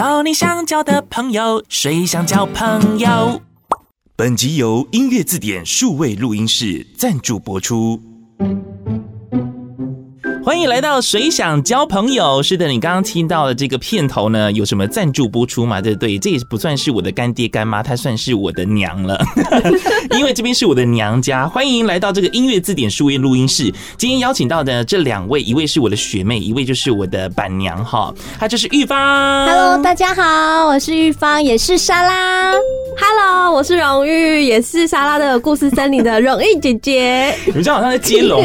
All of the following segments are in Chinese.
交你想交的朋友，谁想交朋友？本集由音乐字典数位录音室赞助播出。欢迎来到谁想交朋友？是的，你刚刚听到的这个片头呢，有什么赞助播出吗？对对，这也不算是我的干爹干妈，他算是我的娘了，因为这边是我的娘家。欢迎来到这个音乐字典书院录音室。今天邀请到的这两位，一位是我的学妹，一位就是我的板娘哈，她就是玉芳。Hello，大家好，我是玉芳，也是莎拉。Hello，我是荣誉，也是莎拉的故事森林的荣誉姐姐。你们这样好像在接龙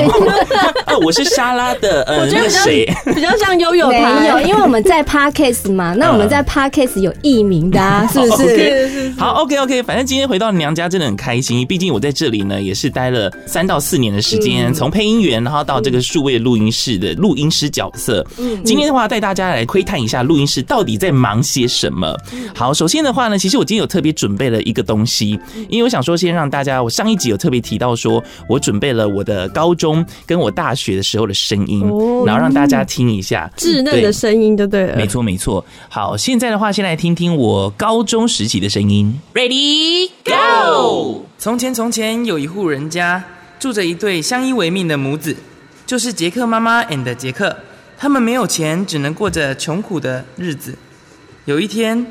哦，我是莎拉的。呃，我觉得谁比较像悠悠？没有，因为我们在 Podcast 嘛，那我们在 Podcast 有艺名的啊，是不是？是是是。好，OK OK，反正今天回到娘家真的很开心，毕竟我在这里呢也是待了三到四年的时间，从配音员然后到这个数位录音室的录音师角色。嗯，今天的话带大家来窥探一下录音室到底在忙些什么。好，首先的话呢，其实我今天有特别准备了一个东西，因为我想说先让大家，我上一集有特别提到说我准备了我的高中跟我大学的时候的声音。然后让大家听一下稚嫩的声音，就对了。没错，没错。好，现在的话，先来听听我高中时期的声音。Ready go！从前，从前有一户人家，住着一对相依为命的母子，就是杰克妈妈 and 杰克。他们没有钱，只能过着穷苦的日子。有一天。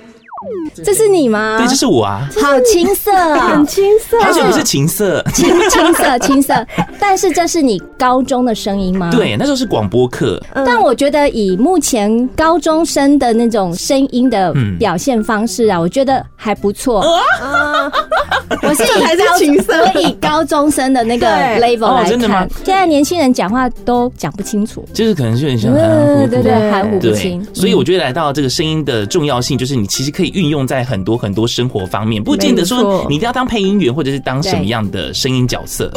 这是你吗？对，这是我啊。好青涩啊，很青涩。而且不是情色，青青涩青涩。但是这是你高中的声音吗？对，那时候是广播课。但我觉得以目前高中生的那种声音的表现方式啊，我觉得还不错。啊，我是以高情色，我以高中生的那个 level 来看。现在年轻人讲话都讲不清楚，就是可能就很像含糊，对对，含糊不清。所以我觉得来到这个声音的重要性，就是你其实可以。运用在很多很多生活方面，不见得说你一定要当配音员，或者是当什么样的声音角色。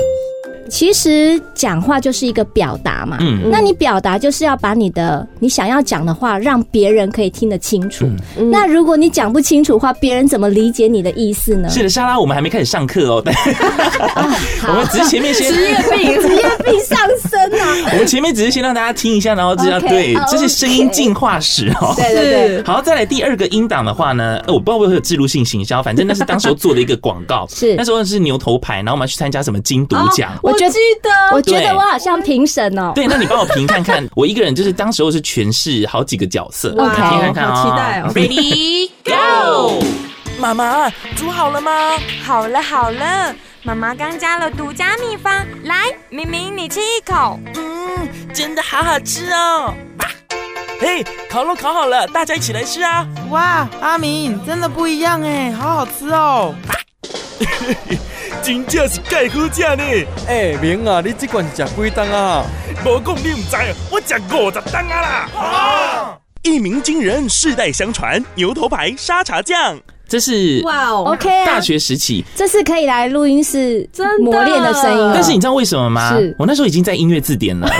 其实讲话就是一个表达嘛，嗯，那你表达就是要把你的你想要讲的话让别人可以听得清楚。嗯、那如果你讲不清楚的话，别人怎么理解你的意思呢？是的，莎拉，我们还没开始上课哦。对，我们只是前面先职业病，职业病上升啊。我们前面只是先让大家听一下，然后知道 Okay, 对，这是声音进化史哦。对对对。好，再来第二个音档的话呢，呃，我不知道会不会有置入性行销，反正那是当时候做的一个广告，是那时候是牛头牌，然后我们要去参加什么金读奖。我记得，我觉得我好像评审哦。对，那你帮我评看看。我一个人就是当时候是诠释好几个角色，我听看看啊。好期待哦！Ready go！妈妈煮好了吗？好了好了，妈妈刚加了独家秘方，来，明明你吃一口。嗯，真的好好吃哦。嘿，烤肉烤好了，大家一起来吃啊！哇，阿明真的不一样哎，好好吃哦。真正是介好食呢！哎、欸，明啊，你即罐是食几担啊？无讲你唔知，我食五十担啊啦！啊一鸣惊人，世代相传，牛头牌沙茶酱，这是哇哦，OK，大学时期，这是可以来录音室磨练的声音。但是你知道为什么吗？是我那时候已经在音乐字典了。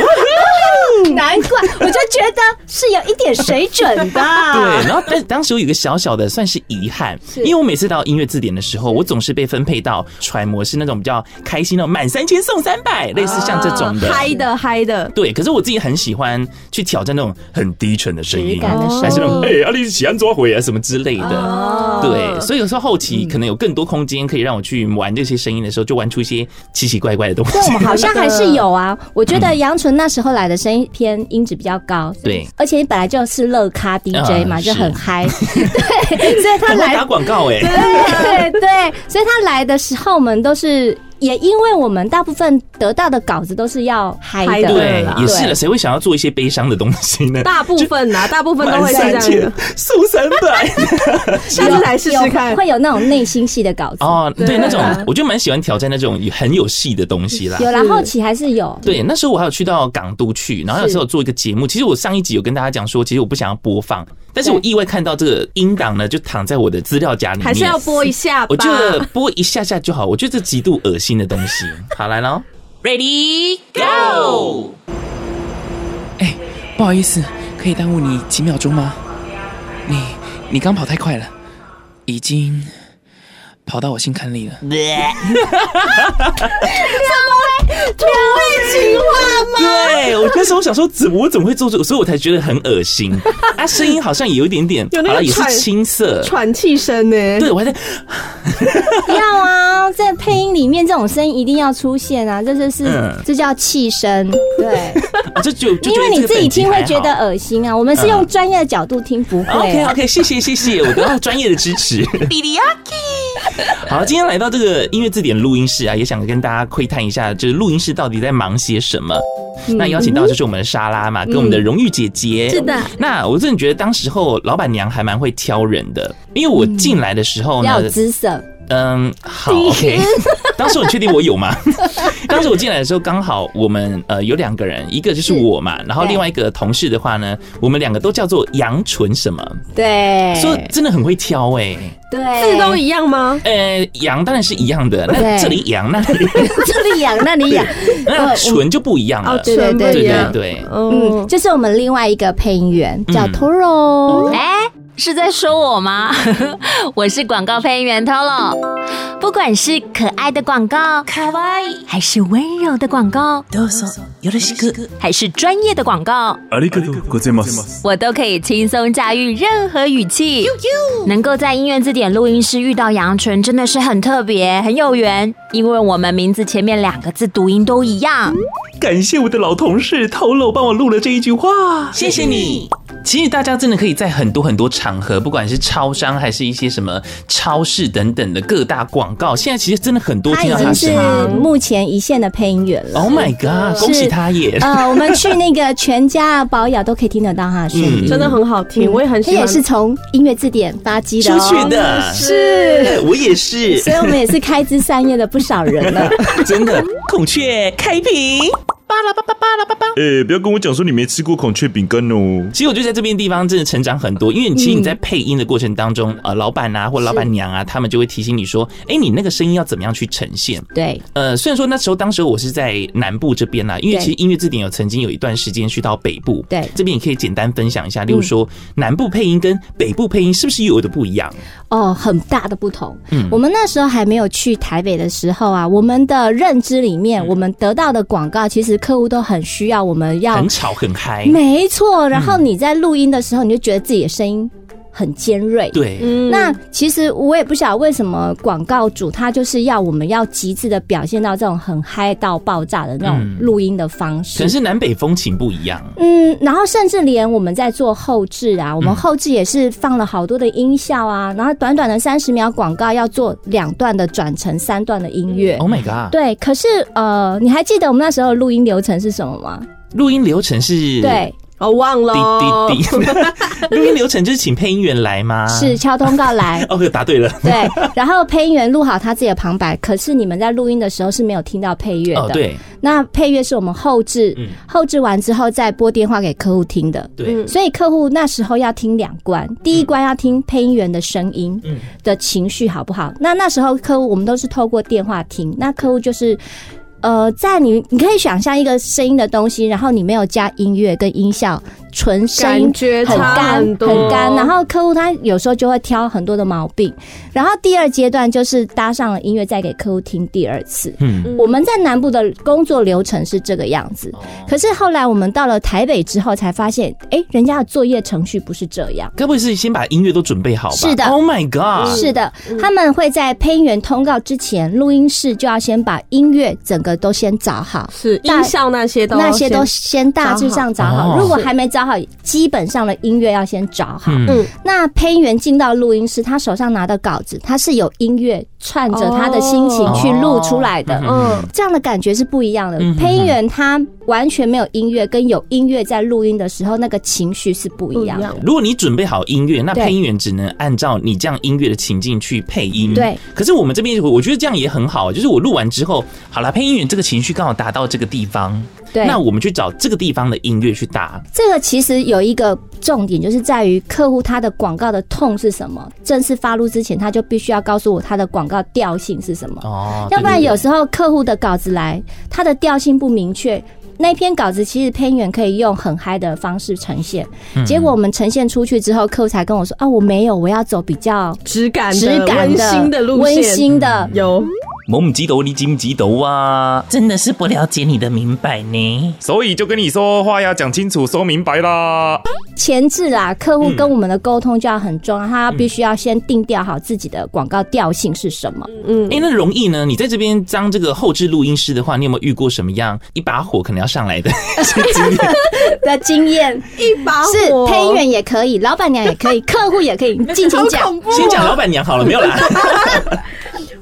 难怪，我就觉得是有一点水准的。对，然后但当时我有一个小小的算是遗憾，因为我每次到音乐字典的时候，我总是被分配到揣摩是那种比较开心的，满三千送三百，类似像这种的嗨的嗨的。对，可是我自己很喜欢去挑战那种很低沉的声音，还是那种哎，阿丽喜欢抓回啊什么之类的。对，所以有时候后期可能有更多空间可以让我去玩这些声音的时候，就玩出一些奇奇怪怪的东西。对，我们好像还是有啊。我觉得杨纯那时候来的声音。偏音质比较高，对，而且你本来就是乐咖 DJ 嘛，就很嗨，对，所以他来打广告哎，对对对，所以他来的时候，我们都是。也因为我们大部分得到的稿子都是要嗨的，对，也是的。谁会想要做一些悲伤的东西呢？大部分呐，大部分都会是这样。送三百，下次来试试看。会有那种内心戏的稿子哦，对，那种我就蛮喜欢挑战那种很有戏的东西啦。有啦，后期还是有。对，那时候我还有去到港都去，然后有时候做一个节目。其实我上一集有跟大家讲说，其实我不想要播放，但是我意外看到这个音档呢，就躺在我的资料夹里面，还是要播一下吧。我觉得播一下下就好，我觉得这极度恶心。新的东西，好来喽，Ready Go！哎，不好意思，可以耽误你几秒钟吗？你你刚跑太快了，已经跑到我心坎里了。什么土味情话吗？对，我那时候想说，怎么我怎么会做这个？所以我才觉得很恶心。啊，声音好像也有一点点，有那个也是青涩喘气声呢。对，我还在 要啊，在配音里面这种声音一定要出现啊，这就是这叫气声。对，这就因为你自己听会觉得恶心啊。我们是用专业的角度听，不会。OK OK，谢谢谢谢，我得到专业的支持。好，今天来到这个音乐字典录音室啊，也想跟大家窥探一下，就是录音室到底在忙些什么。嗯、那邀请到就是我们的莎拉嘛，嗯、跟我们的荣誉姐姐。是的。那我真的觉得当时候老板娘还蛮会挑人的，因为我进来的时候呢，要有姿色。嗯，好，OK。当时我确定我有吗？当时我进来的时候，刚好我们呃有两个人，一个就是我嘛，然后另外一个同事的话呢，我们两个都叫做杨纯什么？对，说真的很会挑哎、欸。对，字都一样吗？呃，杨当然是一样的，那这里杨，那里 这里杨，那里杨，那纯就不一样了。对对对对对，嗯，就是我们另外一个配音员叫 Toro。哎。是在说我吗？我是广告配音员 Tolo。不管是可爱的广告，还是温柔的广告，还是专业的广告，我都可以轻松驾驭任何语气。能够在音乐字典录音室遇到杨纯，真的是很特别，很有缘，因为我们名字前面两个字读音都一样。感谢我的老同事 Tolo 帮我录了这一句话，谢谢你。其实大家真的可以在很多很多场合，不管是超商还是一些什么超市等等的各大广告，现在其实真的很多听到他是目前一线的配音员了。Oh my god！恭喜他也呃，我们去那个全家保养都可以听得到他的声音，真的很好听，我也很喜欢。他也是从音乐字典发迹的出去的，是我也是，所以我们也是开枝散叶的不少人了。真的，孔雀开屏。巴拉巴巴巴拉巴巴！哎，不要跟我讲说你没吃过孔雀饼干哦。其实我就在这边地方真的成长很多，因为其实你在配音的过程当中，呃，老板啊或老板娘啊，他们就会提醒你说，哎，你那个声音要怎么样去呈现？对，呃，虽然说那时候当时我是在南部这边啦，因为其实音乐字典有曾经有一段时间去到北部，对，这边也可以简单分享一下，例如说南部配音跟北部配音是不是有的不一样？哦，很大的不同。嗯，我们那时候还没有去台北的时候啊，我们的认知里面，我们得到的广告其实。客户都很需要，我们要很吵很嗨，没错。然后你在录音的时候，你就觉得自己的声音很尖锐。对，那其实我也不晓得为什么广告主他就是要我们要极致的表现到这种很嗨到爆炸的那种录音的方式。可能是南北风情不一样。嗯，然后甚至连我们在做后置啊，我们后置也是放了好多的音效啊，然后短短的三十秒广告要做两段的转成三段的音乐。Oh my god！对，可是呃，你还记得我们那时候录音流程是什么吗？录音流程是？对。我忘了，滴滴滴。录音流程就是请配音员来吗？是敲通告来。哦，答对了。对，然后配音员录好他自己的旁白，可是你们在录音的时候是没有听到配乐的。哦，对。那配乐是我们后置，后置完之后再拨电话给客户听的。对。所以客户那时候要听两关，第一关要听配音员的声音，的情绪好不好？那那时候客户我们都是透过电话听，那客户就是。呃，在你你可以想象一个声音的东西，然后你没有加音乐跟音效。纯声音很干很干，然后客户他有时候就会挑很多的毛病，然后第二阶段就是搭上了音乐再给客户听第二次。嗯，我们在南部的工作流程是这个样子，可是后来我们到了台北之后才发现，哎，人家的作业程序不是这样。该不会是先把音乐都准备好吧？是的，Oh my God，是的，他们会在配音员通告之前，录音室就要先把音乐整个都先找好，是音效那些都那些都先大致上找好，如果还没找好。基本上的音乐要先找好。嗯，那配音员进到录音室，他手上拿的稿子，他是有音乐串着他的心情去录出来的。嗯，这样的感觉是不一样的。配音员他完全没有音乐，跟有音乐在录音的时候，那个情绪是不一样的。如果你准备好音乐，那配音员只能按照你这样音乐的情境去配音。对。可是我们这边，我觉得这样也很好，就是我录完之后，好了，配音员这个情绪刚好达到这个地方。对，那我们去找这个地方的音乐去搭。这个其实有一个重点，就是在于客户他的广告的痛是什么。正式发录之前，他就必须要告诉我他的广告调性是什么。哦，要不然有时候客户的稿子来，他的调性不明确。那篇稿子其实偏远可以用很嗨的方式呈现，结果我们呈现出去之后，客户才跟我说啊，我没有，我要走比较质感、质感的、温馨的路线，温馨的有。我唔知道你知唔知道啊？真的是不了解你的明白呢，所以就跟你说话要讲清楚、说明白啦。前置啊，客户跟我们的沟通就要很重要，他必须要先定调好自己的广告调性是什么。嗯，哎、欸，那容易呢？你在这边当这个后置录音师的话，你有没有遇过什么样一把火可能要上来的 经验？的经验一把火，是配音员也可以，老板娘也可以，客户也可以，尽情讲。先讲老板娘好了，没有啦。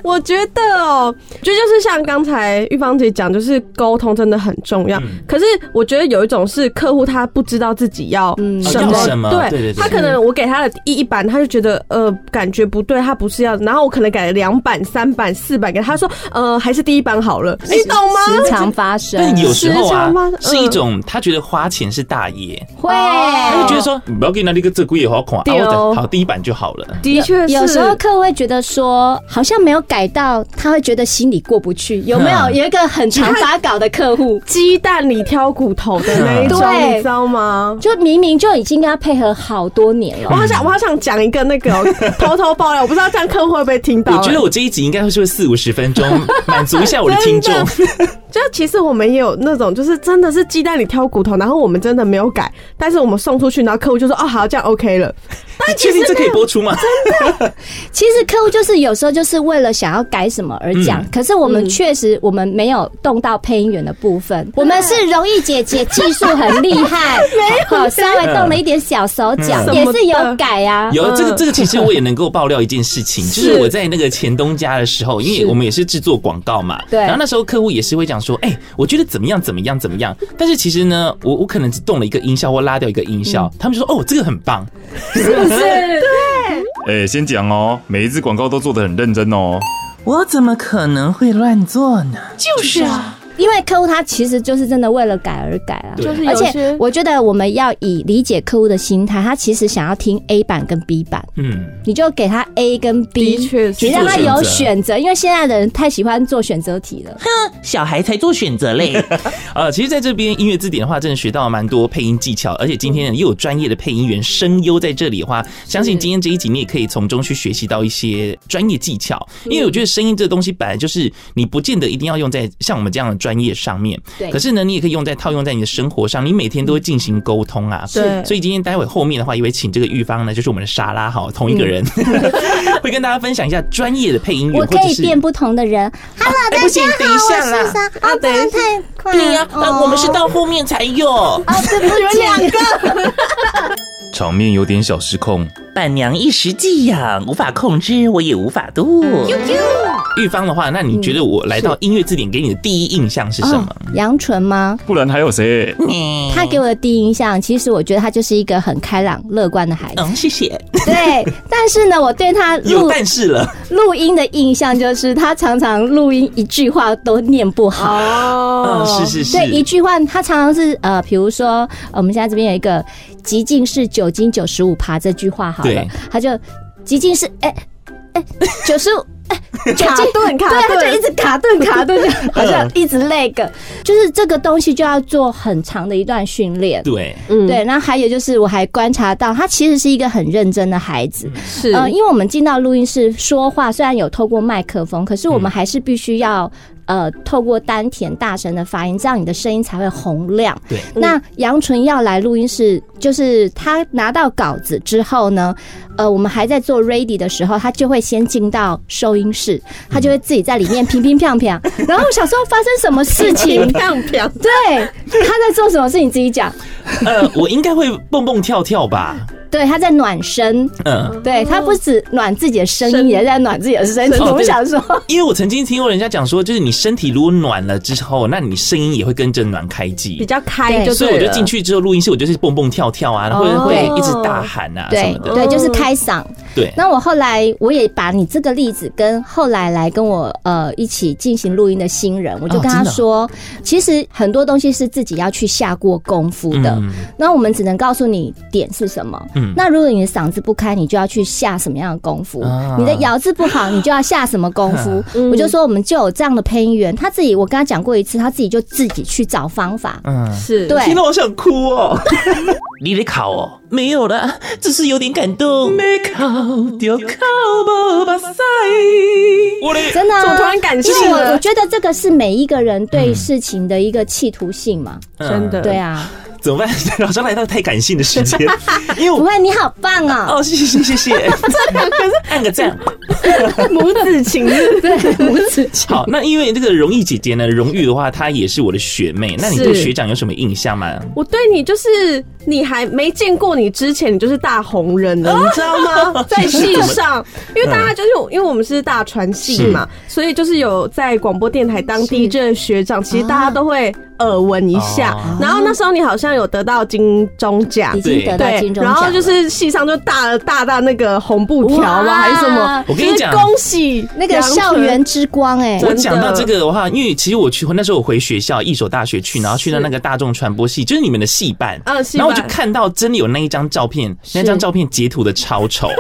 我觉得哦，就就是像刚才玉芳姐讲，就是沟通真的很重要。可是我觉得有一种是客户他不知道自己要什么，对，对对对，他可能我给他的第一版，他就觉得呃感觉不对，他不是要，然后我可能改了两版、三版、四版给他说，呃还是第一版好了，你懂吗？时常发生，但有时候啊是一种他觉得花钱是大爷，会，他就觉得说你不要给那个这贵也好看，好第一版就好了。的确，有时候客户会觉得说好像没有改。改到他会觉得心里过不去，有没有？有一个很常发稿的客户，鸡蛋里挑骨头的那一种，你知道吗？就明明就已经跟他配合好多年了。我好想，我好想讲一个那个 偷偷爆料，我不知道这样客户会不会听到。我觉得我这一集应该会是四五十分钟，满足一下我的听众。就其实我们也有那种，就是真的是鸡蛋里挑骨头，然后我们真的没有改，但是我们送出去，然后客户就说：“哦，好，这样 OK 了。”但确定这可以播出吗？真的，其实客户就是有时候就是为了想要改什么而讲，可是我们确实我们没有动到配音员的部分，我们是容易姐姐技术很厉害，没有稍微动了一点小手脚，也是有改啊。有这个这个，其实我也能够爆料一件事情，就是我在那个前东家的时候，因为我们也是制作广告嘛，对，然后那时候客户也是会讲说，哎，我觉得怎么样怎么样怎么样，但是其实呢，我我可能只动了一个音效或拉掉一个音效，他们就说，哦，这个很棒。是不是，对。哎、欸，先讲哦，每一支广告都做得很认真哦。我怎么可能会乱做呢？就是啊。因为客户他其实就是真的为了改而改啊，就是而且我觉得我们要以理解客户的心态，他其实想要听 A 版跟 B 版，嗯，你就给他 A 跟 B，你让他有选择，因为现在的人太喜欢做选择题了，哼，小孩才做选择嘞。呃，其实在这边音乐字典的话，真的学到了蛮多配音技巧，而且今天又有专业的配音员声优在这里的话，相信今天这一集你也可以从中去学习到一些专业技巧，因为我觉得声音这东西本来就是你不见得一定要用在像我们这样的。专业上面，对，可是呢，你也可以用在套用在你的生活上，你每天都会进行沟通啊，对，所以今天待会后面的话，也会请这个玉芳呢，就是我们的莎拉哈，同一个人，会跟大家分享一下专业的配音员，我可以变不同的人。Hello，大家好，不行，等一下啦，啊，等太快，对呀，我们是到后面才有，啊，对不起，有两个，场面有点小失控，伴娘一时寄养，无法控制，我也无法度。玉芳的话，那你觉得我来到音乐字典给你的第一印象是什么？杨纯吗？不然还有谁？他给我的第一印象，其实我觉得他就是一个很开朗、乐观的孩子。嗯，谢谢。对，但是呢，我对他录但是了。录音的印象就是他常常录音一句话都念不好。哦，是是是。对，一句话他常常是呃，比如说我们现在这边有一个极尽是酒精九十五趴这句话好了，他就极尽是哎哎九十五。卡顿，卡顿，对，他就一直卡顿，卡顿，好像一直那个，就是这个东西就要做很长的一段训练。对，嗯，对。那还有就是，我还观察到他其实是一个很认真的孩子。是，呃，因为我们进到录音室说话，虽然有透过麦克风，可是我们还是必须要。呃，透过丹田大声的发音，这样你的声音才会洪亮。对，那杨纯要来录音室，就是他拿到稿子之后呢，呃，我们还在做 ready 的时候，他就会先进到收音室，他就会自己在里面乒乒乓乓。然后我想说发生什么事情？乓乓。对，他在做什么事情？你自己讲。呃，我应该会蹦蹦跳跳吧。对，他在暖身，嗯，对，他不止暖自己的声音，也在暖自己的身体。我想说，因为我曾经听过人家讲说，就是你身体如果暖了之后，那你声音也会跟着暖开机，比较开，就所以我就进去之后录音室，我就是蹦蹦跳跳啊，或者会一直大喊啊什么的，对，就是开嗓。对。那我后来我也把你这个例子跟后来来跟我呃一起进行录音的新人，我就跟他说，哦、其实很多东西是自己要去下过功夫的。嗯、那我们只能告诉你点是什么。嗯。那如果你的嗓子不开，你就要去下什么样的功夫？啊、你的咬字不好，你就要下什么功夫？嗯、我就说我们就有这样的配音员，他自己我跟他讲过一次，他自己就自己去找方法。嗯，是对。听到我想哭哦。你得考哦。没有啦，只是有点感动。没考就考不巴塞。我的真的、啊，我突然感谢我，我觉得这个是每一个人对事情的一个企图性嘛，嗯、真的，对啊。怎么办？老张来到太感性的时间，因为我不会，你好棒啊！哦，谢谢谢谢谢谢，可是按个赞，母子情对母子情。好，那因为这个荣誉姐姐呢，荣誉的话，她也是我的学妹。那你对学长有什么印象吗？我对你就是你还没见过你之前，你就是大红人了，你知道吗？在戏上，因为大家就是因为我们是大传系嘛，所以就是有在广播电台当 DJ 的学长，其实大家都会。耳闻一下，哦、然后那时候你好像有得到金钟奖，已经得到金钟奖，然后就是戏上就大大大那个红布条吗？还是什么？我跟你讲，恭喜那个校园之光哎、欸！我讲到这个的话，因为其实我去那时候我回学校一所大学去，然后去到那个大众传播系，就是你们的系办，嗯，然后我就看到真的有那一张照片，那张照片截图的超丑。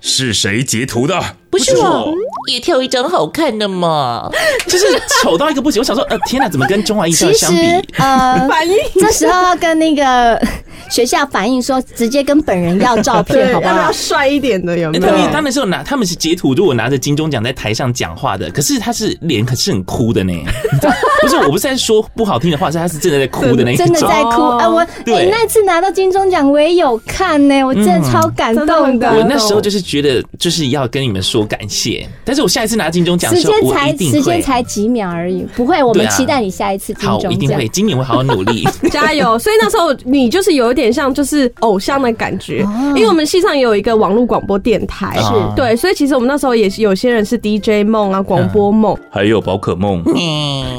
是谁截图的？不是我，也挑一张好看的嘛。就是丑到一个不行，我想说，呃，天哪，怎么跟中华一校相比？呃，反应这时候要跟那个学校反映说，直接跟本人要照片，好不好？要帅一点的有没有？他们当然是有拿，他们是截图，如果拿着金钟奖在台上讲话的，可是他是脸可是很哭的呢。不是，我不是在说不好听的话，是他是真的在哭的那一种，真的在哭。哎，我你那次拿到金钟奖，我也有看呢，我真的超感动的。我那时候就是觉得，就是要跟你们说感谢。但是我下一次拿金钟奖时候，我一定会。时间才几秒而已，不会。我们期待你下一次金钟奖。好，一定会。今年会好好努力，加油。所以那时候你就是有一点像就是偶像的感觉，因为我们系上也有一个网络广播电台，是对。所以其实我们那时候也是有些人是 DJ 梦啊，广播梦，还有宝可梦。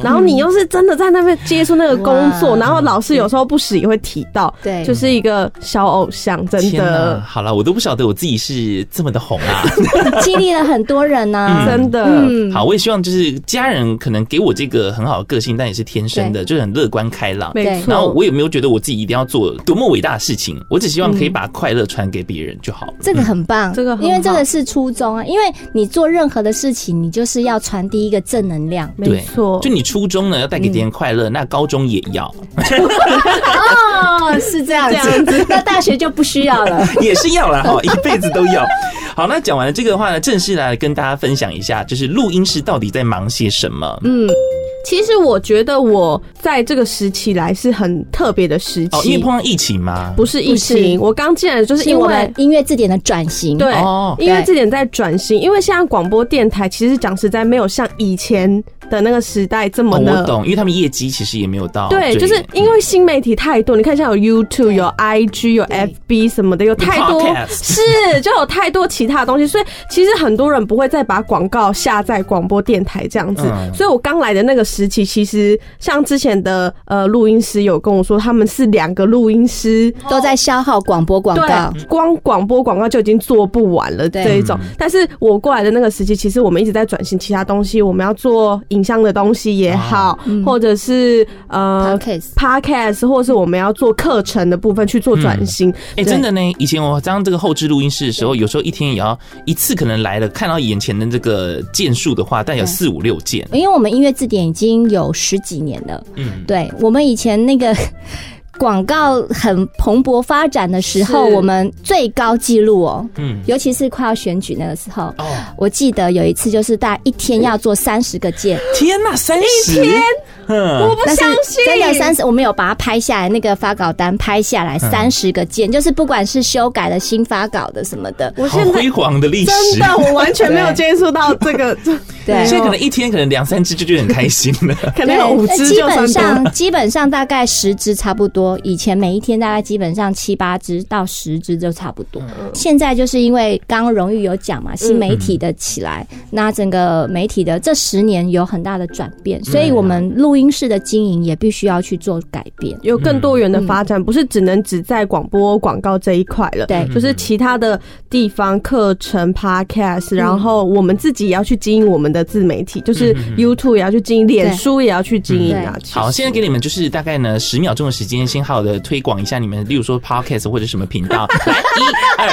然后你又是真的在那边接触那个工作，然后老师有时候不时也会提到，对，就是一个小偶像，真的。好了，我都不晓得我自己是这么的红啊，激励了很多人呢，真的。好，我也希望就是家人可能给我这个很好的个性，但也是天生的，就是很乐观开朗。没错。然后我也没有觉得我自己一定要做多么伟大的事情，我只希望可以把快乐传给别人就好。这个很棒，这个因为这个是初衷啊，因为你做任何的事情，你就是要传递一个正能量。没错，就你初中呢要带给别人快乐，那高中也要。哦，是这样子，那大学就不需要了，也是要了哈，一辈子都要。好，那讲完了这个的话呢，正式来跟大家分享一下，就是录音师到底在忙些什么？嗯。其实我觉得我在这个时期来是很特别的时期，哦，因为碰到疫情吗？不是疫情，我刚进来就是因为音乐字典的转型，对，音乐字典在转型，因为现在广播电台其实讲实在没有像以前的那个时代这么的，我懂，因为他们业绩其实也没有到，对，就是因为新媒体太多，你看像有 YouTube、有 IG、有 FB 什么的，有太多是就有太多其他的东西，所以其实很多人不会再把广告下在广播电台这样子，所以我刚来的那个。时期其实像之前的呃录音师有跟我说，他们是两个录音师都在消耗广播广告，光广播广告就已经做不完了这一种。但是我过来的那个时期，其实我们一直在转型其他东西，我们要做影像的东西也好，或者是呃 podcast，或者是我们要做课程的部分去做转型。哎，真的呢，以前我当这个后置录音室的时候，有时候一天也要一次，可能来了看到眼前的这个件数的话，但有四五六件，因为我们音乐字典已经。已经有十几年了，嗯，对，我们以前那个广告很蓬勃发展的时候，我们最高纪录哦，嗯，尤其是快要选举那个时候，哦，我记得有一次就是大家一天要做三十个件，天哪，三十？天。我不相信，真的三十，我们有把它拍下来，那个发稿单拍下来三十个件，就是不管是修改的新发稿的什么的，我现在辉煌的历史，真的我完全没有接触到这个，对，现在可能一天可能两三只就觉得很开心了，可能有五支，基本上基本上大概十只差不多多，以前每一天大概基本上七八只到十只就差不多。现在就是因为刚刚荣誉有讲嘛，新媒体的起来，那整个媒体的这十年有很大的转变，所以我们录音室的经营也必须要去做改变，有更多元的发展，不是只能只在广播广告这一块了。对，就是其他的地方课程、Podcast，然后我们自己也要去经营我们的自媒体，就是 YouTube 也要去经营，脸书也要去经营啊。好，现在给你们就是大概呢十秒钟的时间，先好好的推广一下你们，例如说 Podcast 或者什么频道。来，一二，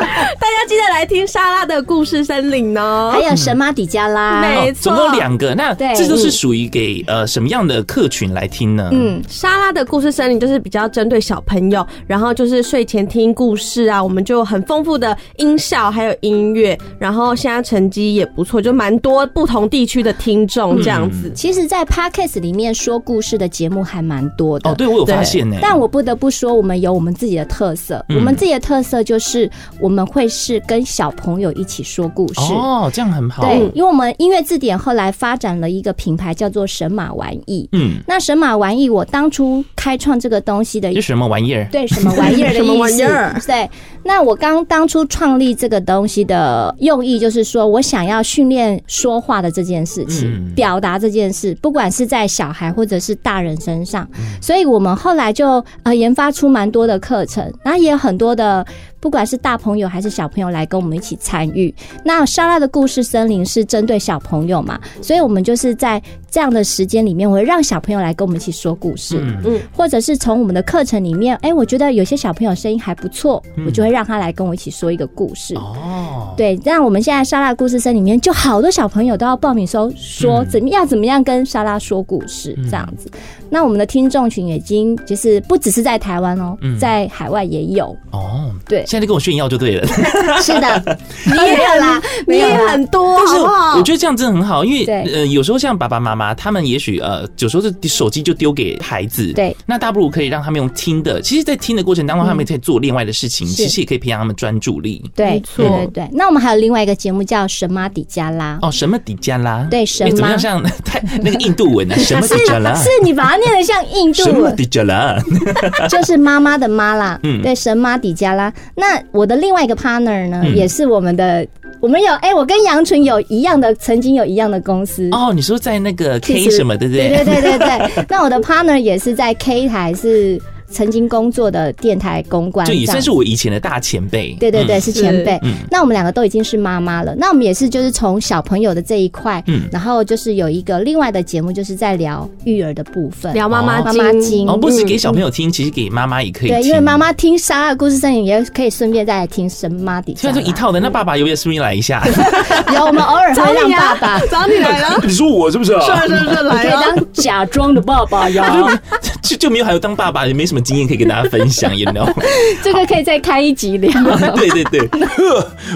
大家记得来听莎拉的故事森林哦，还有神马底加拉，没错，总共两个。那这都是属于给呃什么样的客群来听呢？嗯，莎拉的故事森林就是比较针对小朋友，然后就是睡前听故事啊，我们就很丰富的音效还有音乐，然后现在成绩也不错，就蛮多不同地区的听众这样子。其实，在 Podcast 里面说故事的节目还蛮多的哦，对我有发现呢。但我不得不说，我们有我们自己的特色，我们自己的特色就是我们会是跟小朋友一起说故事哦，这样很好。对，因为我们音乐字典后来发展了一个品牌叫做神马玩意，嗯，那神马玩意，我当初开创这个东西的，是什么玩意儿？对，什么玩意儿的 意思？什么玩意儿？对，那我刚当初创立这个东西的用意，就是说我想要训练说话的这件事情，表达这件事，不管是在小孩或者是大人身上，所以我们后来就呃研发出蛮多的课程，然后也有很多的。不管是大朋友还是小朋友来跟我们一起参与，那莎拉的故事森林是针对小朋友嘛，所以我们就是在这样的时间里面，我会让小朋友来跟我们一起说故事，嗯，或者是从我们的课程里面，哎，我觉得有些小朋友声音还不错，我就会让他来跟我一起说一个故事。哦，对，那我们现在莎拉故事森林里面就好多小朋友都要报名说说怎么样怎么样跟莎拉说故事这样子。那我们的听众群已经就是不只是在台湾哦，在海外也有哦，对。现在就跟我炫耀就对了。是的，你也有啦，你也很多，但是我觉得这样真的很好，因为呃，有时候像爸爸妈妈他们也许呃，有时候这手机就丢给孩子，对，那大不如可以让他们用听的。其实，在听的过程当中，他们可以做另外的事情，其实也可以培养他们专注力。对，对对对。那我们还有另外一个节目叫《神马底加拉》哦，什么迪加拉，对，神妈怎么样？像 太那个印度文呢？神妈底加拉，是你把它念得像印度加拉，就是妈妈的妈啦。嗯，对，神妈底加拉。那我的另外一个 partner 呢，嗯、也是我们的，我们有哎、欸，我跟杨纯有一样的，曾经有一样的公司哦。你说在那个 K 什么，对不对？对对对对对。那我的 partner 也是在 K 台是。曾经工作的电台公关，就也算是我以前的大前辈。对对对，是前辈。嗯，那我们两个都已经是妈妈了。那我们也是，就是从小朋友的这一块，嗯，然后就是有一个另外的节目，就是在聊育儿的部分，聊妈妈妈妈经。哦，不是给小朋友听，其实给妈妈也可以。对，因为妈妈听莎的故事森林，也可以顺便再来听神妈底下。现在就一套的，那爸爸有没有顺便来一下？有，我们偶尔会让爸爸找你来了。你说我是不是？是是是，来可以当假装的爸爸呀。就就没有还有当爸爸，也没什么经验可以跟大家分享。，you know？，这个可以再开一集聊。对对对，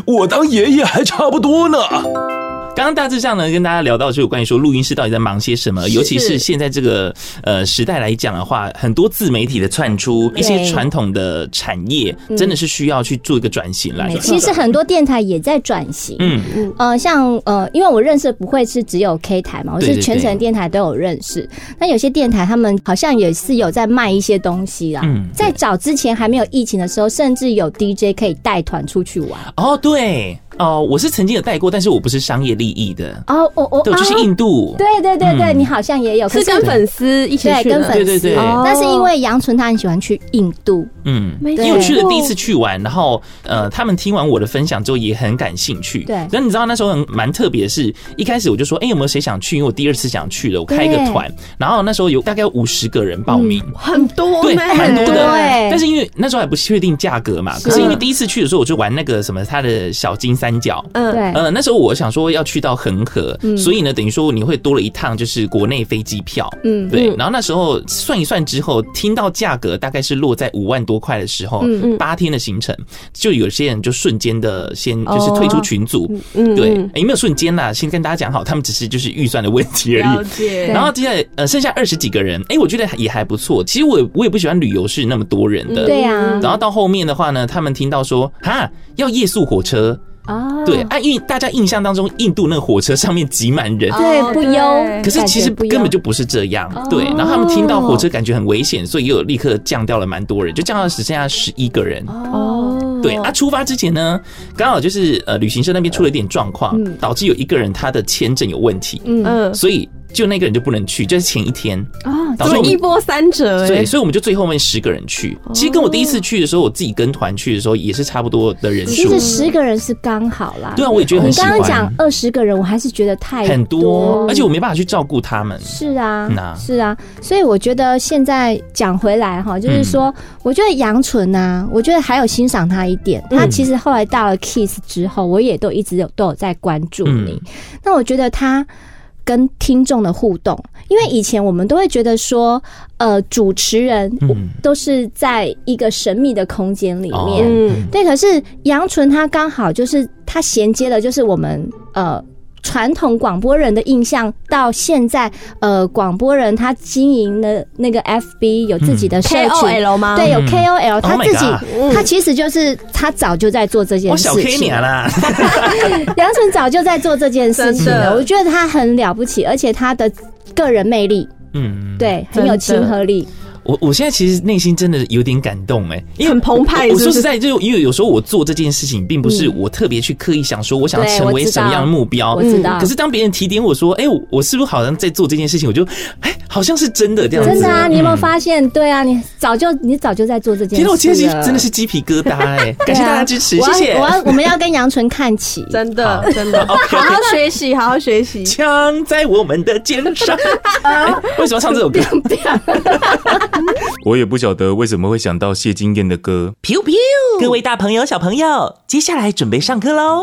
我当爷爷还差不多呢。刚刚大致上呢，跟大家聊到就有关于说录音师到底在忙些什么，尤其是现在这个呃时代来讲的话，很多自媒体的窜出，一些传统的产业真的是需要去做一个转型来。其实很多电台也在转型，嗯嗯呃，像呃，因为我认识不会是只有 K 台嘛，我是全程电台都有认识。那有些电台他们好像也是有在卖一些东西啦。在早之前还没有疫情的时候，甚至有 DJ 可以带团出去玩。哦，对。哦，我是曾经有带过，但是我不是商业利益的。哦，我我对，就是印度。对对对对，你好像也有，是跟粉丝一起去，跟粉丝。对对对。但是因为杨纯他很喜欢去印度，嗯，因为我去了第一次去玩，然后呃，他们听完我的分享之后也很感兴趣。对。然后你知道那时候很蛮特别的是，一开始我就说，哎，有没有谁想去？因为我第二次想去了，我开一个团，然后那时候有大概有五十个人报名，很多，对，蛮多的。但是因为那时候还不确定价格嘛，可是因为第一次去的时候，我就玩那个什么他的小金三角，嗯，对。呃，那时候我想说要去到恒河，嗯、所以呢，等于说你会多了一趟就是国内飞机票，嗯，对。然后那时候算一算之后，听到价格大概是落在五万多块的时候，嗯八天的行程，就有些人就瞬间的先就是退出群组，嗯，对，也没有瞬间啦，先跟大家讲好，他们只是就是预算的问题而已。然后接下来呃剩下二十几个人，哎，我觉得也还不错。其实我我也不喜欢旅游是那么多人的，对呀。然后到后面的话呢，他们听到说哈要夜宿火车。啊。对啊，因为大家印象当中，印度那个火车上面挤满人，对，不优。可是其实根本就不是这样。对，然后他们听到火车感觉很危险，所以又有立刻降掉了蛮多人，就降到只剩下十一个人。哦，对啊，出发之前呢，刚好就是呃，旅行社那边出了一点状况，导致有一个人他的签证有问题。嗯，所以。就那个人就不能去，就是前一天啊，所以一波三折。对，所以我们就最后面十个人去。其实跟我第一次去的时候，我自己跟团去的时候也是差不多的人数。其实十个人是刚好啦。对啊，我也觉得很喜欢。你刚刚讲二十个人，我还是觉得太很多，而且我没办法去照顾他们。是啊，是啊，所以我觉得现在讲回来哈，就是说，我觉得杨纯呐，我觉得还有欣赏他一点。他其实后来到了 Kiss 之后，我也都一直有都有在关注你。那我觉得他。跟听众的互动，因为以前我们都会觉得说，呃，主持人都是在一个神秘的空间里面，嗯，对。可是杨纯他刚好就是他衔接了，就是我们呃。传统广播人的印象到现在，呃，广播人他经营的那个 FB 有自己的社群 KOL 吗？对，有 KOL，他自己，他其实就是他 早就在做这件事情。小 K 年啦，杨晨早就在做这件事情了。我觉得他很了不起，而且他的个人魅力，嗯，对，很有亲和力。我我现在其实内心真的有点感动哎，因为很澎湃。我说实在，就因为有时候我做这件事情，并不是我特别去刻意想说我想要成为什么样的目标。我知道。可是当别人提点我说，哎，我是不是好像在做这件事情？我就哎，好像是真的这样子。真的啊，你有没有发现？对啊，你早就你早就在做这件事。其实我今天真的是鸡皮疙瘩 哎，感谢大家支持，谢谢。我要我们要跟杨纯看齐，真的真的，好好学习，好好学习。枪在我们的肩上。为什么要唱这首歌？我也不。晓得为什么会想到谢金燕的歌。各位大朋友、小朋友，接下来准备上课喽。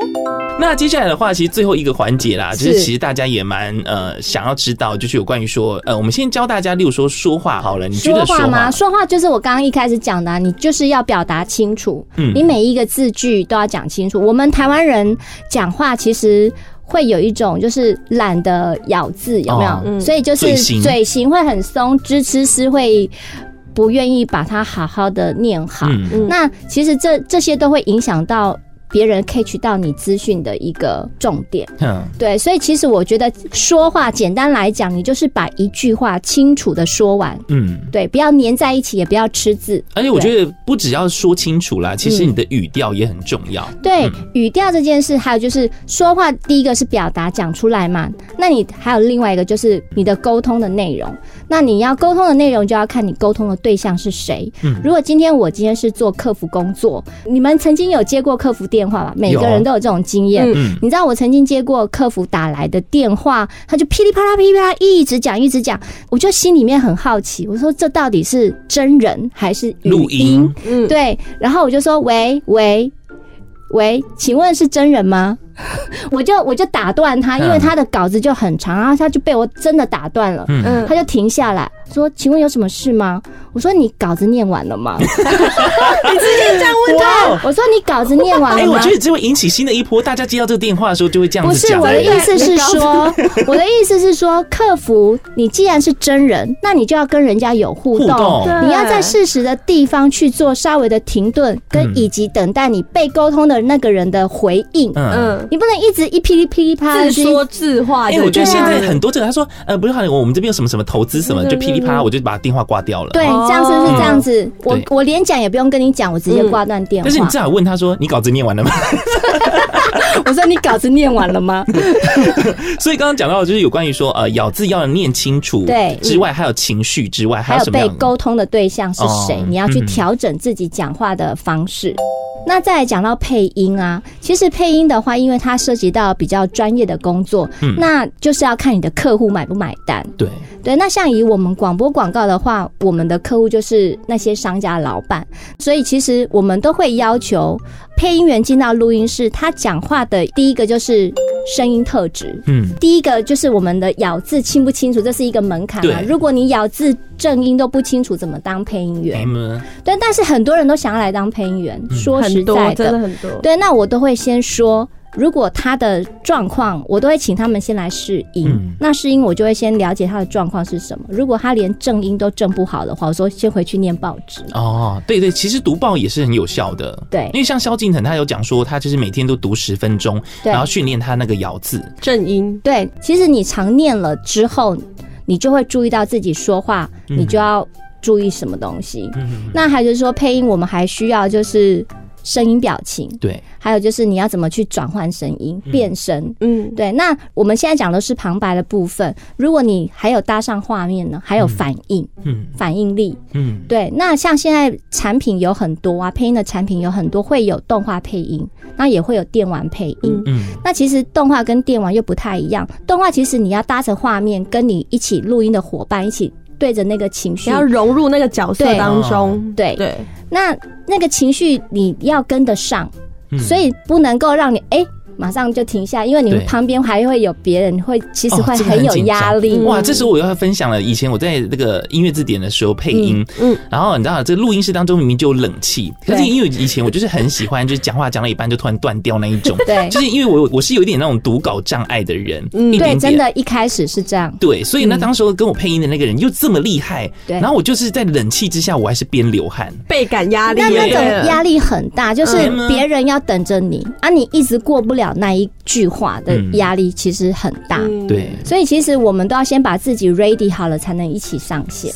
那接下来的话，其实最后一个环节啦，就是其实大家也蛮呃想要知道，就是有关于说呃，我们先教大家，例如说说话好了，你觉得说话吗？说话就是我刚刚一开始讲的啊，你就是要表达清楚，嗯，你每一个字句都要讲清楚。我们台湾人讲话其实会有一种就是懒得咬字，有没有？哦，所以就是嘴型会很松，支吃诗会。不愿意把它好好的念好，嗯、那其实这这些都会影响到。别人 catch 到你资讯的一个重点，嗯，对，所以其实我觉得说话简单来讲，你就是把一句话清楚的说完，嗯，对，不要黏在一起，也不要吃字。而且我觉得不只要说清楚啦，其实你的语调也很重要。对，语调这件事，还有就是说话，第一个是表达讲出来嘛，那你还有另外一个就是你的沟通的内容。那你要沟通的内容，就要看你沟通的对象是谁。嗯，如果今天我今天是做客服工作，你们曾经有接过客服电话？吧，每个人都有这种经验。嗯，你知道我曾经接过客服打来的电话，他就噼里啪啦、噼里啪啦一直讲、一直讲，我就心里面很好奇，我说这到底是真人还是录音？嗯，对。然后我就说：“喂喂喂，请问是真人吗？” 我就我就打断他，因为他的稿子就很长，然后他就被我真的打断了。嗯，他就停下来说：“请问有什么事吗？”我说：“你稿子念完了吗？” 你直接这样问他。我说：“你稿子念完了吗？”哎，我觉得这会引起新的一波，大家接到这个电话的时候就会这样子讲。不是，我的意思是说，我的意思是说，客服，你既然是真人，那你就要跟人家有互动，你要在适时的地方去做稍微的停顿，跟以及等待你被沟通的那个人的回应。嗯，你不能一直一噼里噼里啪啦自说自话。哎，我觉得现在很多这个，他说呃，不是，我们这边有什么什么投资什么，就噼里啪啦，我就把电话挂掉了。对。这样是不是这样子？我我连讲也不用跟你讲，我直接挂断电话。但是你至少问他说：“你稿子念完了吗？” 我说：“你稿子念完了吗？” 所以刚刚讲到的就是有关于说呃咬字要念清楚，对之外还有情绪之外，还有被沟通的对象是谁？你要去调整自己讲话的方式。那再来讲到配音啊，其实配音的话，因为它涉及到比较专业的工作，嗯，那就是要看你的客户买不买单。对对，那像以我们广播广告的话，我们的客户就是那些商家老板，所以其实我们都会要求配音员进到录音室，他讲话的第一个就是声音特质，嗯，第一个就是我们的咬字清不清楚，这是一个门槛嘛。如果你咬字正音都不清楚，怎么当配音员？对，但是很多人都想要来当配音员，说实在的，真的很多。对，那我都会先说，如果他的状况，我都会请他们先来试音。嗯、那试音我就会先了解他的状况是什么。如果他连正音都正不好的话，我说先回去念报纸。哦，对对，其实读报也是很有效的。对，因为像萧敬腾他有讲说，他就是每天都读十分钟，然后训练他那个咬字正音。对，其实你常念了之后，你就会注意到自己说话，你就要注意什么东西。嗯、那还是说配音，我们还需要就是。声音表情，对，还有就是你要怎么去转换声音、变声，嗯，对。那我们现在讲的是旁白的部分，如果你还有搭上画面呢，还有反应，嗯，反应力，嗯，对。那像现在产品有很多啊，配音的产品有很多，会有动画配音，那也会有电玩配音，嗯，那其实动画跟电玩又不太一样，动画其实你要搭着画面，跟你一起录音的伙伴一起。对着那个情绪，要融入那个角色当中。对对，那那个情绪你要跟得上，所以不能够让你哎。欸马上就停下，因为你们旁边还会有别人，会其实会很有压力。哇，这时候我又要分享了。以前我在那个音乐字典的时候配音，嗯，然后你知道这录音室当中明明就有冷气，可是因为以前我就是很喜欢，就是讲话讲到一半就突然断掉那一种。对，就是因为我我是有一点那种读稿障碍的人，嗯，对，真的，一开始是这样。对，所以那当时跟我配音的那个人又这么厉害，对，然后我就是在冷气之下，我还是边流汗，倍感压力，那那种压力很大，就是别人要等着你啊，你一直过不了那一句话的压力其实很大，对，所以其实我们都要先把自己 ready 好了，才能一起上线。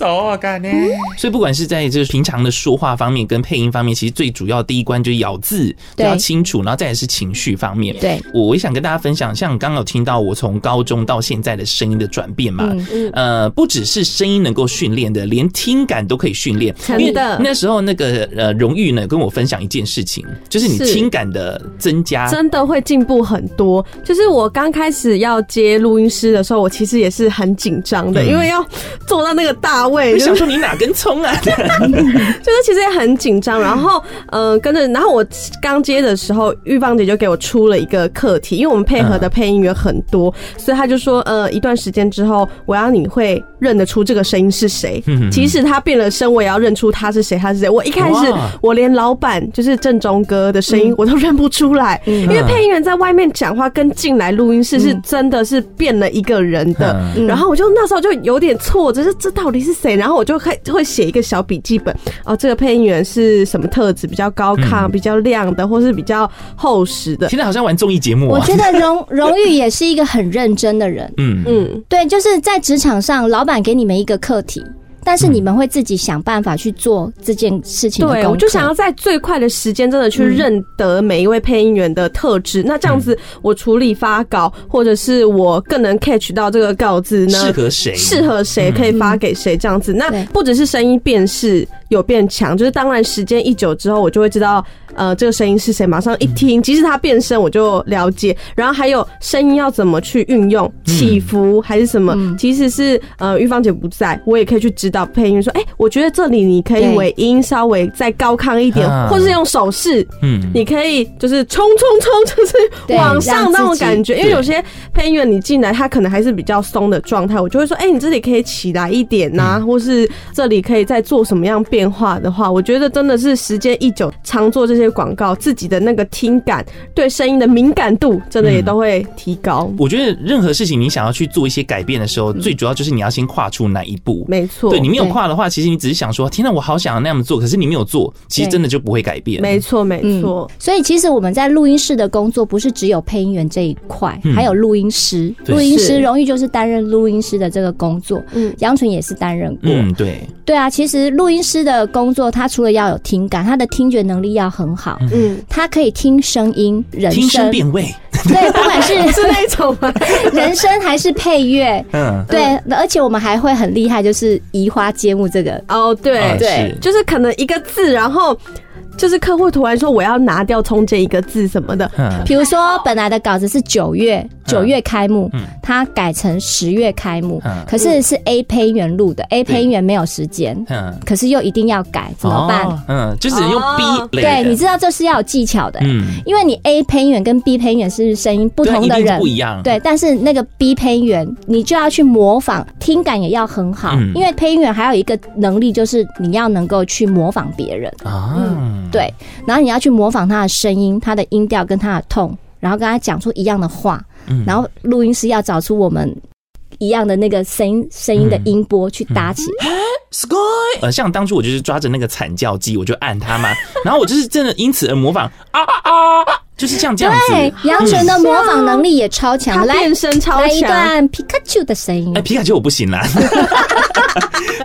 所以不管是在就是平常的说话方面跟配音方面，其实最主要第一关就是咬字都要清楚，然后再也是情绪方面。对，我也想跟大家分享，像刚刚有听到我从高中到现在的声音的转变嘛，呃，不只是声音能够训练的，连听感都可以训练。真的，那时候那个呃荣誉呢跟我分享一件事情，就是你听感的增加，真的会进步很多。就是我刚开始要接录音师的时候，我其实也是很紧张的，因为要坐到那个大位，就想说你哪根葱啊？就是其实也很紧张。然后，嗯，跟着，然后我刚接的时候，玉芳姐就给我出了一个课题，因为我们配合的配音员很多，所以她就说，呃，一段时间之后，我要你会认得出这个声音是谁，即使他变了声，我也要认出他是谁，他是谁。我一开始我连老板就是正宗哥的声音我都认不出来，因为配音员在外面讲话跟进来录音室是真的是变了一个人的，然后我就那时候就有点错，就是这到底是谁？然后我就会会写一个小笔记本，哦，这个配音员是什么特质？比较高亢、比较亮的，或是比较厚实的？现在好像玩综艺节目。我觉得荣 荣誉也是一个很认真的人，嗯。嗯，对，就是在职场上，老板给你们一个课题。但是你们会自己想办法去做这件事情。对，我就想要在最快的时间，真的去认得每一位配音员的特质。那这样子，我处理发稿，或者是我更能 catch 到这个稿子呢？适合谁？适合谁可以发给谁？这样子，那不只是声音辨识有变强，就是当然时间一久之后，我就会知道。呃，这个声音是谁？马上一听，即使他变声，我就了解。然后还有声音要怎么去运用，起伏还是什么？其实是呃，玉芳姐不在，我也可以去指导配音说，哎，我觉得这里你可以尾音稍微再高亢一点，或是用手势，嗯，你可以就是冲冲冲，就是往上那种感觉。因为有些配音员你进来，他可能还是比较松的状态，我就会说，哎，你这里可以起来一点呐，或是这里可以再做什么样变化的话，我觉得真的是时间一久，常做这些。广告自己的那个听感，对声音的敏感度，真的也都会提高。我觉得任何事情你想要去做一些改变的时候，最主要就是你要先跨出那一步。没错，对，你没有跨的话，其实你只是想说，天哪，我好想要那样做，可是你没有做，其实真的就不会改变。没错，没错。所以其实我们在录音室的工作，不是只有配音员这一块，还有录音师。录音师荣誉就是担任录音师的这个工作。嗯，杨纯也是担任过。嗯，对。对啊，其实录音师的工作，他除了要有听感，他的听觉能力要很好。嗯，他可以听声音、人声、听声辨位。对，不管是 是那种 人声还是配乐，嗯，对，而且我们还会很厉害，就是移花接木这个。哦，对对，就是可能一个字，然后。就是客户突然说我要拿掉中间一个字什么的，比如说本来的稿子是九月九月开幕，他改成十月开幕，可是是 A 配音员录的，A 配音员没有时间，可是又一定要改，怎么办？嗯，就是用 B 对，你知道这是要有技巧的，嗯，因为你 A 配音员跟 B 配音员是声音不同的人，不一样，对，但是那个 B 配音员你就要去模仿，听感也要很好，因为配音员还有一个能力就是你要能够去模仿别人。啊。对，然后你要去模仿他的声音、他的音调跟他的痛，然后跟他讲出一样的话，然后录音师要找出我们一样的那个声音声音的音波去搭起。来。Sky，呃，像当初我就是抓着那个惨叫机，我就按它嘛，然后我就是真的因此而模仿啊啊啊。就是像这样子，对，杨纯的模仿能力也超强，来变身超强，来一段皮卡丘的声音。哎，皮卡丘我不行啦，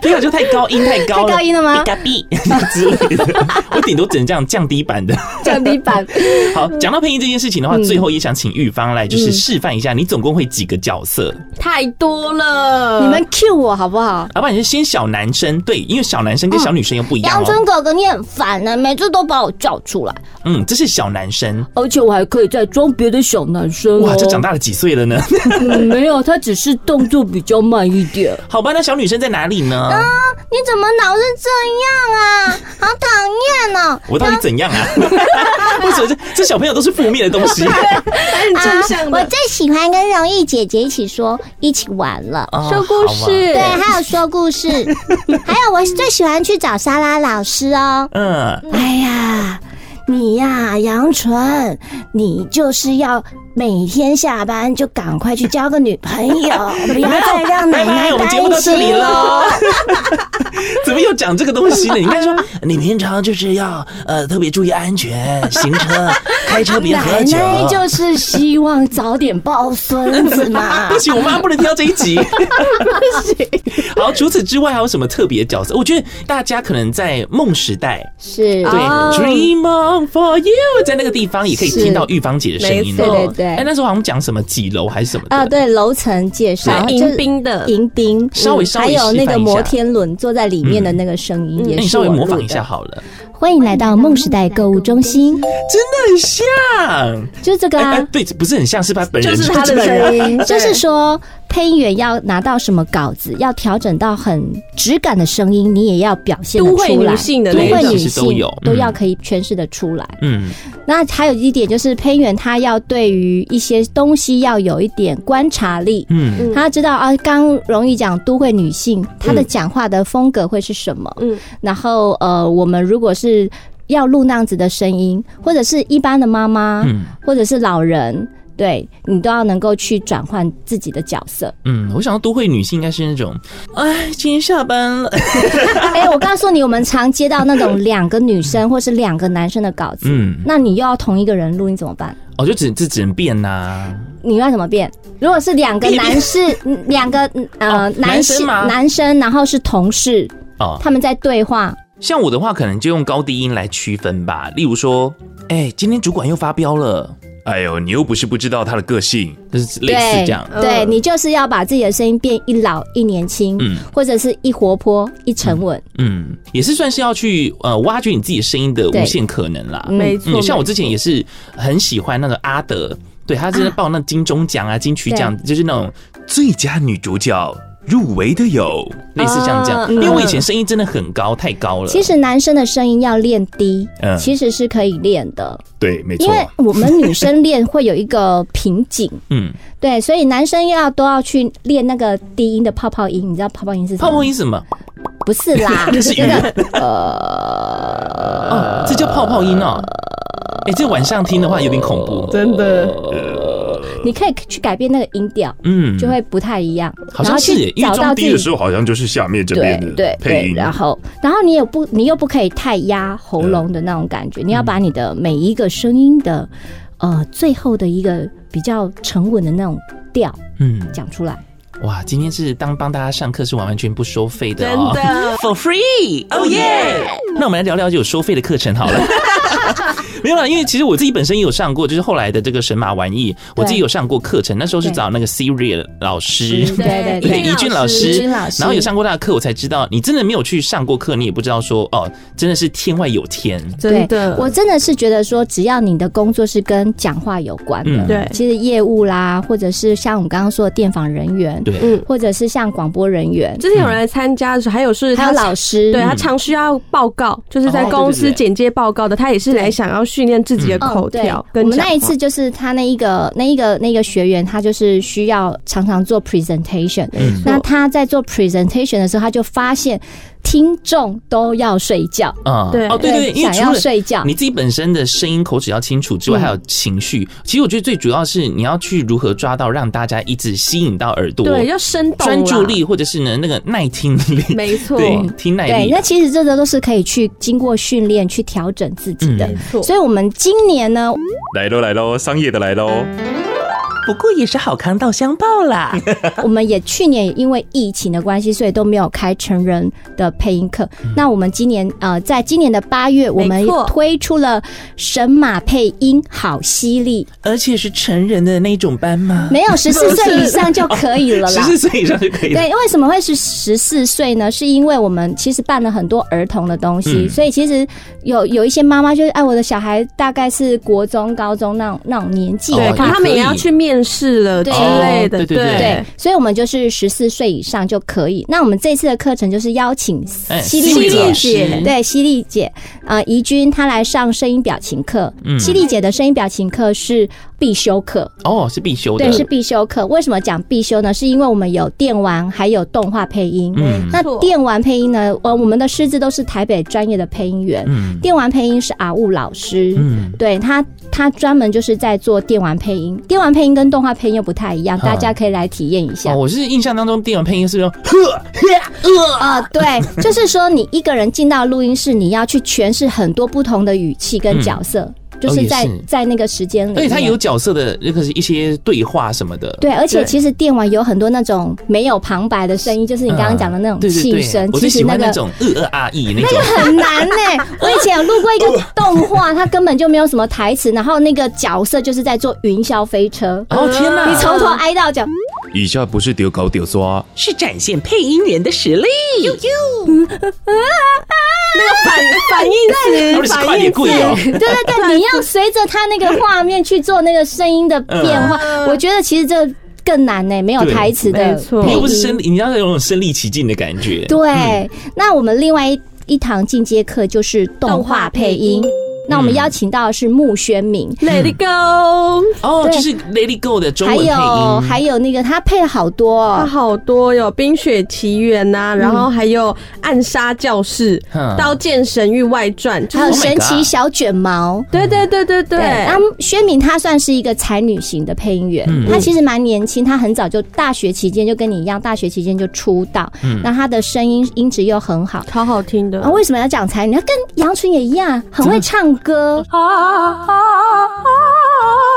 皮卡丘太高音太高了，太高音了吗？皮卡比 之类的，我顶多只能这样降低版的，降低版。好，讲到配音这件事情的话，最后也想请玉芳来就是示范一下，你总共会几个角色？太多了，你们 cue 我好不好？要不然你是先小男生，对，因为小男生跟小女生又不一样。杨春哥哥，你很烦呢，每次都把我叫出来。嗯，这是小男生。而且我还可以再装别的小男生。哇，这长大了几岁了呢？嗯，没有，他只是动作比较慢一点。好吧，那小女生在哪里呢？啊，你怎么老是这样啊？好讨厌哦！我到底怎样啊？为什么这这小朋友都是负面的东西？很正向的。我最喜欢跟容易姐姐一起说，一起玩了，说故事。对，还有说故事，还有我最喜欢去找莎拉老师哦。嗯，哎呀。你呀，杨纯，你就是要每天下班就赶快去交个女朋友，不要再让奶奶担心了。怎么又讲这个东西呢？你应该说，你平常就是要呃特别注意安全，行车开车别喝酒。奶奶就是希望早点抱孙子嘛。不行，我妈不能听到这一集。不行。好，除此之外还有什么特别的角色？我觉得大家可能在梦时代是对 Dream For you，在那个地方也可以听到玉芳姐的声音。对对对，哎，那时候好像讲什么几楼还是什么啊？对，楼层介绍，迎宾的迎宾，稍微稍微还有那个摩天轮坐在里面的那个声音，也是。你稍微模仿一下好了。欢迎来到梦时代购物中心，真的很像，就是这个啊。对，不是很像，是他本人，就是他的 声音。就是说。配音员要拿到什么稿子，要调整到很质感的声音，你也要表现得出来。都会女性的，都会女性都有，都要可以诠释的出来。嗯，那还有一点就是，配音员他要对于一些东西要有一点观察力。嗯，他知道啊，刚容易讲都会女性，她的讲话的风格会是什么？嗯，然后呃，我们如果是要录那样子的声音，或者是一般的妈妈，嗯，或者是老人。对，你都要能够去转换自己的角色。嗯，我想到都会女性应该是那种，哎，今天下班了。哎、欸，我告诉你，我们常接到那种两个女生或是两个男生的稿子，嗯，那你又要同一个人录音怎么办？哦，就只这只能变呐、啊。你要怎么变？如果是两个男士，两个呃、哦、男士男生，然后是同事哦，他们在对话。像我的话，可能就用高低音来区分吧。例如说，哎、欸，今天主管又发飙了。哎呦，你又不是不知道他的个性，就是类似这样。对，对你就是要把自己的声音变一老一年轻，嗯，或者是一活泼一沉稳，嗯，也是算是要去呃挖掘你自己声音的无限可能啦。没错、嗯，像我之前也是很喜欢那个阿德，对他真的报那金钟奖啊、金曲奖，就是那种最佳女主角。入围的有类似像这样，因为我以前声音真的很高，太高了。其实男生的声音要练低，嗯，其实是可以练的。对，没错。因为我们女生练会有一个瓶颈，嗯，对，所以男生要都要去练那个低音的泡泡音。你知道泡泡音是什么？泡泡音是什么？不是啦，这是鱼。呃，哦，这叫泡泡音哦。哎，这晚上听的话有点恐怖，真的。你可以去改变那个音调，嗯，就会不太一样。好像是，因为装低的时候好像就是下面这边的配音，然后，然后你也不，你又不可以太压喉咙的那种感觉，你要把你的每一个声音的，呃，最后的一个比较沉稳的那种调，嗯，讲出来。哇，今天是当帮大家上课是完完全不收费的哦，真的，for free，oh yeah。那我们来聊聊有收费的课程好了。没有啦，因为其实我自己本身也有上过，就是后来的这个神马玩意，我自己有上过课程。那时候是找那个 Siri 老师，对对对，怡俊老师，然后有上过他的课，我才知道，你真的没有去上过课，你也不知道说哦，真的是天外有天。真的，我真的是觉得说，只要你的工作是跟讲话有关的，对，其实业务啦，或者是像我们刚刚说的电访人员，对，或者是像广播人员，之前有人来参加的时候，还有是还有老师，对他常需要报告，就是在公司简介报告的，他也是来想要训练自己的口条。我们那一次就是他那一个那一个那个学员，他就是需要常常做 presentation。那他在做 presentation 的时候，他就发现听众都要睡觉。啊，对。哦，对对对，想要睡觉，你自己本身的声音口齿要清楚之外，还有情绪。其实我觉得最主要是你要去如何抓到让大家一直吸引到耳朵，对，要生动专注力，或者是呢那个耐听力，没错，对，听耐力。对，那其实这个都是可以去经过训练去调整自己的，没错。所以我们今年呢，来喽来喽，商业的来喽。不过也是好康到相报啦。我们也去年因为疫情的关系，所以都没有开成人的配音课。嗯、那我们今年呃，在今年的八月，我们推出了神马配音好犀利，而且是成人的那种班吗？没有，十四岁以上就可以了啦。十四岁以上就可以了。对，为什么会是十四岁呢？是因为我们其实办了很多儿童的东西，嗯、所以其实有有一些妈妈就是哎，我的小孩大概是国中、高中那种那种年纪，对，他们也要去面。电视了之类的，对对对，所以我们就是十四岁以上就可以。那我们这次的课程就是邀请犀利姐，对犀利姐，呃，怡君她来上声音表情课。犀利姐的声音表情课是必修课哦，是必修的，对，是必修课。为什么讲必修呢？是因为我们有电玩，还有动画配音。嗯，那电玩配音呢？呃，我们的师资都是台北专业的配音员。嗯，电玩配音是阿雾老师。嗯，对他，他专门就是在做电玩配音。电玩配音跟跟动画配音又不太一样，大家可以来体验一下。哦，我是印象当中电玩配音是用呵呵啊，对，就是说你一个人进到录音室，你要去诠释很多不同的语气跟角色。嗯就是在在那个时间里，而且他有角色的那个是一些对话什么的。对，而且其实电玩有很多那种没有旁白的声音，就是你刚刚讲的那种气声。其实那种呃呃啊意那个很难呢。我以前有录过一个动画，它根本就没有什么台词，然后那个角色就是在坐云霄飞车。哦天哪！你从头挨到脚。以下不是丢高丢刷，是展现配音员的实力。那个反反应词，反应词，对对对，你要随着他那个画面去做那个声音的变化。我觉得其实这更难呢，没有台词的，没错，不是身，你要有种身临其境的感觉。对，那我们另外一一堂进阶课就是动画配音。那我们邀请到的是穆宣明，Let It Go，哦，就是 Let It Go 的中文配音，还有还有那个他配了好多，他好多有《冰雪奇缘》呐，然后还有《暗杀教室》、《刀剑神域外传》，还有《神奇小卷毛》。对对对对对。那宣明他算是一个才女型的配音员，他其实蛮年轻，他很早就大学期间就跟你一样，大学期间就出道。那他的声音音质又很好，超好听的。啊，为什么要讲才女？他跟杨纯也一样，很会唱。歌啊啊啊！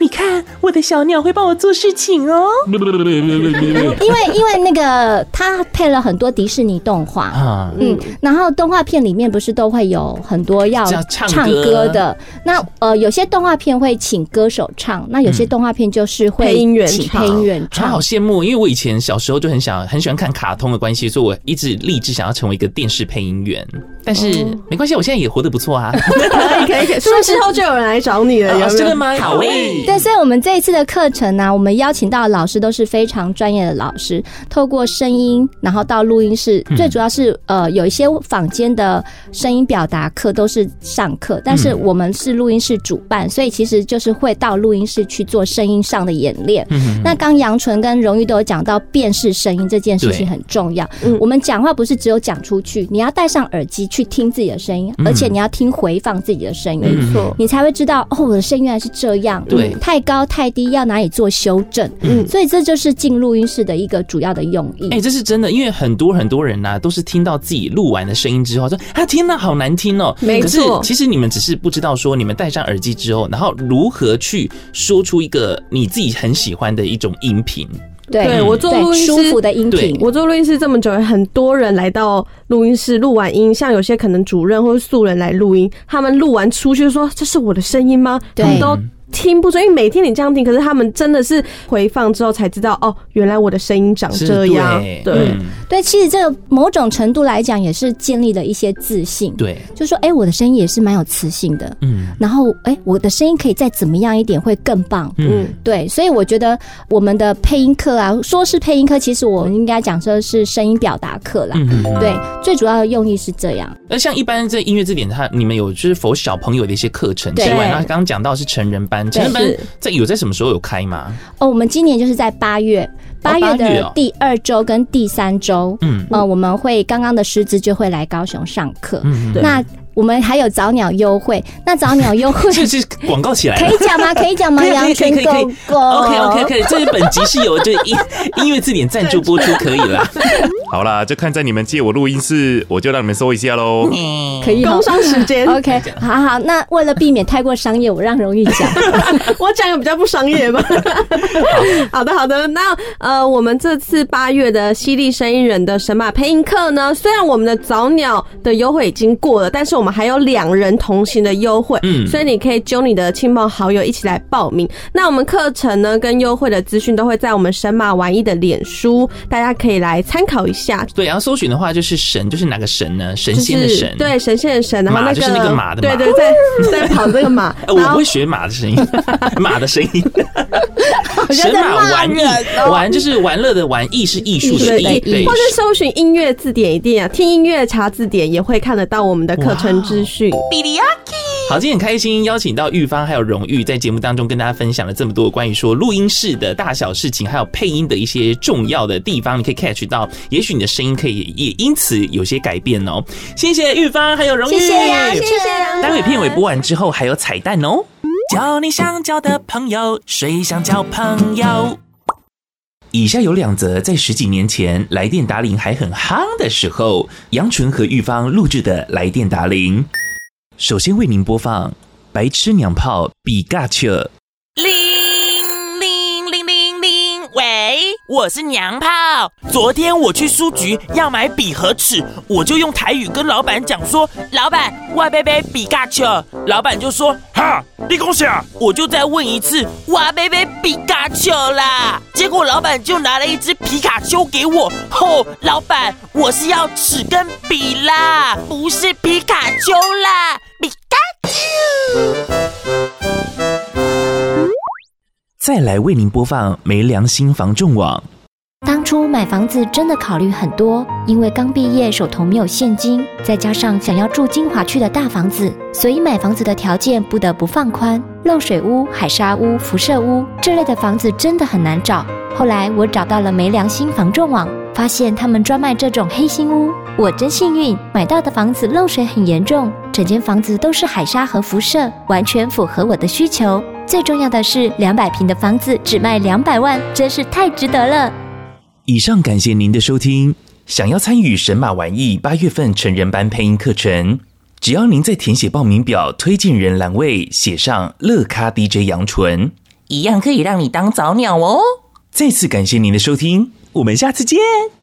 你看，我的小鸟会帮我做事情哦。因为因为那个他配了很多迪士尼动画，嗯，然后动画片里面不是都会有很多要唱歌的。那呃，有些动画片会请歌手唱，那有些动画片就是会请配音员唱。配音员唱，好羡慕，因为我以前小时候就很想很喜欢看卡通的关系，所以我一直立志想要成为一个电视配音员。但是没关系，我现在也活得不错啊。可以可以可以，是不是之后就有人来找你了？真的吗？好嘞。对，所以我们这一次的课程呢，我们邀请到的老师都是非常专业的老师，透过声音，然后到录音室，最主要是呃有一些坊间的声音表达课都是上课，但是我们是录音室主办，所以其实就是会到录音室去做声音上的演练。那刚杨纯跟荣誉都有讲到辨识声音这件事情很重要。我们讲话不是只有讲出去，你要戴上耳机去听自己的声音，而且你要听回放自己的声音，没错，你才会知道哦，我的声音原来是这样。对。太高太低要哪里做修正？嗯，所以这就是进录音室的一个主要的用意。哎、欸，这是真的，因为很多很多人呐、啊，都是听到自己录完的声音之后说：“啊，天哪，好难听哦。”没错。可是其实你们只是不知道说，你们戴上耳机之后，然后如何去说出一个你自己很喜欢的一种音频。对，对我做录音师舒服的音频。我做录音室这么久，很多人来到录音室录完音，像有些可能主任或者素人来录音，他们录完出去说：“这是我的声音吗？”对。他们都听不出，因为每天你这样听，可是他们真的是回放之后才知道，哦，原来我的声音长这样。对对，嗯、对，其实这个某种程度来讲，也是建立了一些自信。对，就说，哎、欸，我的声音也是蛮有磁性的。嗯，然后，哎、欸，我的声音可以再怎么样一点会更棒。嗯，对，所以我觉得我们的配音课啊，说是配音课，其实我们应该讲说是声音表达课啦。嗯，对，最主要的用意是这样。那像一般这音乐字典，它你们有就是否小朋友的一些课程之外，那刚刚讲到是成人班。成人班在有在什么时候有开吗？哦，我们今年就是在八月，八月的第二周跟第三周，嗯，呃，我们会刚刚的师资就会来高雄上课，嗯，那。我们还有早鸟优惠，那早鸟优惠 这是广告起来，可以讲吗？可以讲吗？羊群狗狗，OK OK OK，这是本集是有这音音乐字典赞助播出，可以了。好啦，就看在你们借我录音室，我就让你们说一下喽。可以，工商时间，OK，好好。那为了避免太过商业，我让荣誉讲，我讲个比较不商业吧。好的，好的。那呃，我们这次八月的犀利声音人的神马配音课呢，虽然我们的早鸟的优惠已经过了，但是我们还有两人同行的优惠，嗯，所以你可以揪你的亲朋好友一起来报名。那我们课程呢，跟优惠的资讯都会在我们神马玩意的脸书，大家可以来参考一下。对，然后搜寻的话就是神，就是哪个神呢？神仙的神，对，神仙的神。然后那个就是那个马的马，对对，在在跑这个马。我不会学马的声音，马的声音。神马玩意，玩就是玩乐的玩，艺是艺术的艺。对，或者搜寻音乐字典一定啊，听音乐查字典也会看得到我们的课程资讯。好，今天很开心邀请到玉芳还有荣誉在节目当中跟大家分享了这么多关于说录音室的大小事情，还有配音的一些重要的地方，你可以 catch 到，也许你的声音可以也因此有些改变哦。谢谢玉芳还有荣誉，谢谢呀，谢谢。待会片尾播完之后还有彩蛋哦。交你想交的朋友，谁想交朋友？以下有两则在十几年前来电达铃还很夯的时候，杨纯和玉芳录制的来电达铃。首先为您播放《白痴娘炮比嘎丘》。我是娘炮。昨天我去书局要买笔和尺，我就用台语跟老板讲说：“老板，我要买皮卡丘。”老板就说：“哈，你讲啥？”我就再问一次：“我要买皮卡丘啦。”结果老板就拿了一支皮卡丘给我。吼，老板，我是要尺跟笔啦，不是皮卡丘啦，皮卡丘。再来为您播放《没良心防众网》。当初买房子真的考虑很多，因为刚毕业，手头没有现金，再加上想要住精华区的大房子，所以买房子的条件不得不放宽。漏水屋、海沙屋、辐射屋这类的房子真的很难找。后来我找到了没良心房仲网，发现他们专卖这种黑心屋。我真幸运，买到的房子漏水很严重，整间房子都是海沙和辐射，完全符合我的需求。最重要的是，两百平的房子只卖两百万，真是太值得了。以上感谢您的收听。想要参与神马玩意八月份成人班配音课程，只要您在填写报名表推荐人栏位写上乐咖 DJ 杨纯，一样可以让你当早鸟哦。再次感谢您的收听，我们下次见。